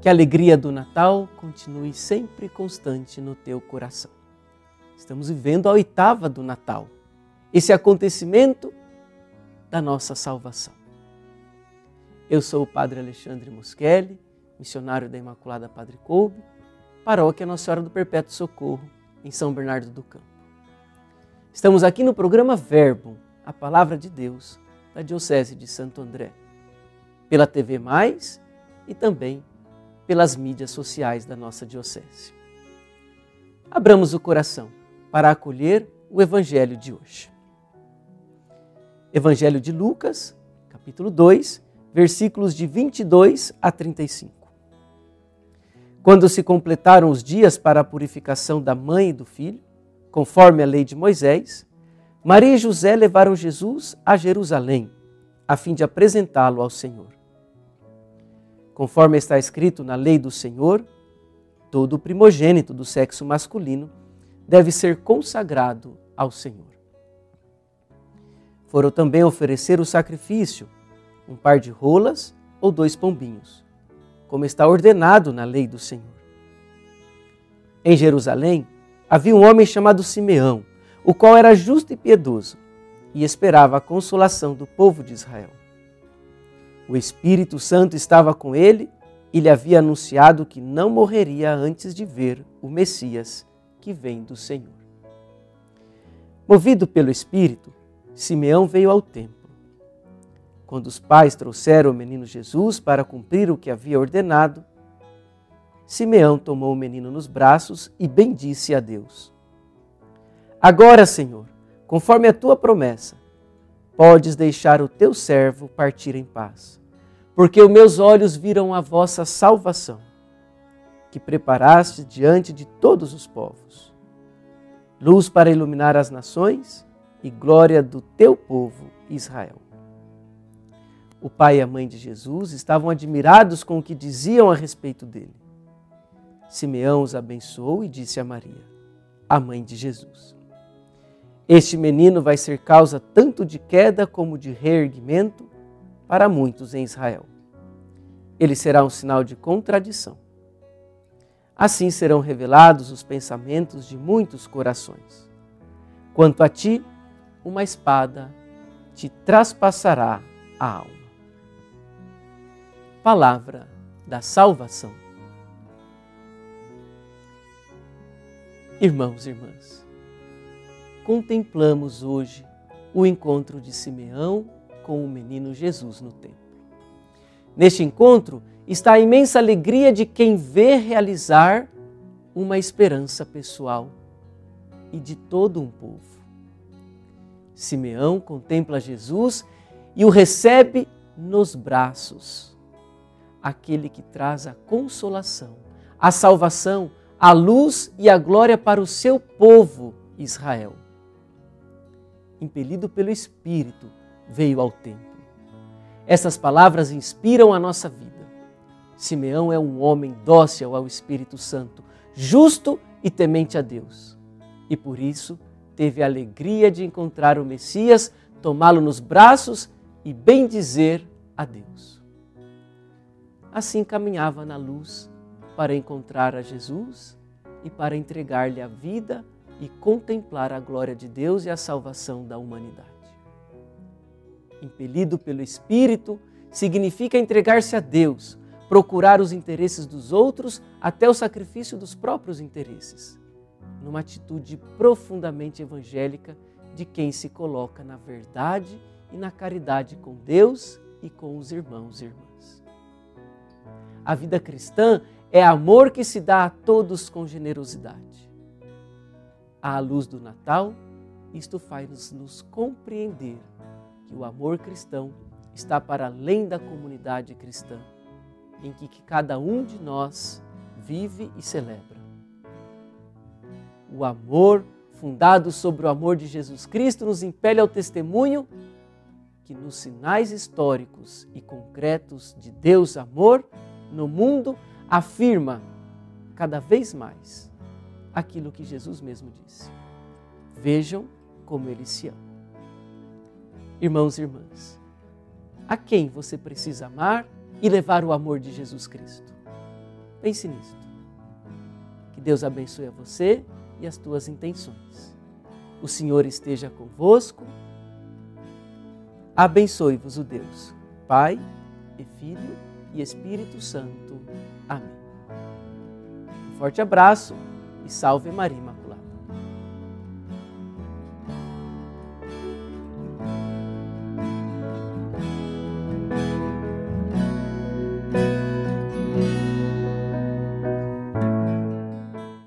Que a alegria do Natal continue sempre constante no teu coração. Estamos vivendo a oitava do Natal, esse acontecimento da nossa salvação. Eu sou o Padre Alexandre Moschelli, missionário da Imaculada Padre Coube, paróquia Nossa Senhora do Perpétuo Socorro, em São Bernardo do Campo. Estamos aqui no programa Verbo, a Palavra de Deus, da Diocese de Santo André, pela TV Mais e também pelas mídias sociais da nossa Diocese. Abramos o coração para acolher o Evangelho de hoje. Evangelho de Lucas, capítulo 2, versículos de 22 a 35. Quando se completaram os dias para a purificação da mãe e do filho, conforme a lei de Moisés, Maria e José levaram Jesus a Jerusalém, a fim de apresentá-lo ao Senhor. Conforme está escrito na lei do Senhor, todo primogênito do sexo masculino deve ser consagrado ao Senhor. Foram também oferecer o sacrifício, um par de rolas ou dois pombinhos, como está ordenado na lei do Senhor. Em Jerusalém havia um homem chamado Simeão, o qual era justo e piedoso e esperava a consolação do povo de Israel. O Espírito Santo estava com ele e lhe havia anunciado que não morreria antes de ver o Messias que vem do Senhor. Movido pelo Espírito, Simeão veio ao templo. Quando os pais trouxeram o menino Jesus para cumprir o que havia ordenado, Simeão tomou o menino nos braços e bendisse a Deus. Agora, Senhor, conforme a tua promessa, podes deixar o teu servo partir em paz, porque os meus olhos viram a vossa salvação, que preparaste diante de todos os povos, luz para iluminar as nações e glória do teu povo Israel. O pai e a mãe de Jesus estavam admirados com o que diziam a respeito dele. Simeão os abençoou e disse a Maria, a mãe de Jesus: Este menino vai ser causa tanto de queda como de reerguimento para muitos em Israel. Ele será um sinal de contradição. Assim serão revelados os pensamentos de muitos corações. Quanto a ti, uma espada te traspassará a alma. Palavra da salvação. Irmãos e irmãs, contemplamos hoje o encontro de Simeão com o menino Jesus no templo. Neste encontro está a imensa alegria de quem vê realizar uma esperança pessoal e de todo um povo. Simeão contempla Jesus e o recebe nos braços. Aquele que traz a consolação, a salvação, a luz e a glória para o seu povo Israel. Impelido pelo Espírito, veio ao templo. Essas palavras inspiram a nossa vida. Simeão é um homem dócil ao Espírito Santo, justo e temente a Deus. E por isso, teve a alegria de encontrar o Messias, tomá-lo nos braços e bendizer a Deus. Assim caminhava na luz para encontrar a Jesus e para entregar-lhe a vida e contemplar a glória de Deus e a salvação da humanidade. Impelido pelo Espírito, significa entregar-se a Deus, procurar os interesses dos outros até o sacrifício dos próprios interesses numa atitude profundamente evangélica de quem se coloca na verdade e na caridade com Deus e com os irmãos e irmãs. A vida cristã é amor que se dá a todos com generosidade. À luz do Natal, isto faz nos compreender que o amor cristão está para além da comunidade cristã, em que cada um de nós vive e celebra o amor, fundado sobre o amor de Jesus Cristo, nos impele ao testemunho que nos sinais históricos e concretos de Deus amor no mundo afirma cada vez mais aquilo que Jesus mesmo disse. Vejam como ele se ama. Irmãos e irmãs, a quem você precisa amar e levar o amor de Jesus Cristo? Pense nisto. Que Deus abençoe a você e as tuas intenções. O Senhor esteja convosco. Abençoe-vos o Deus, Pai e Filho e Espírito Santo. Amém. Um forte abraço e salve Maria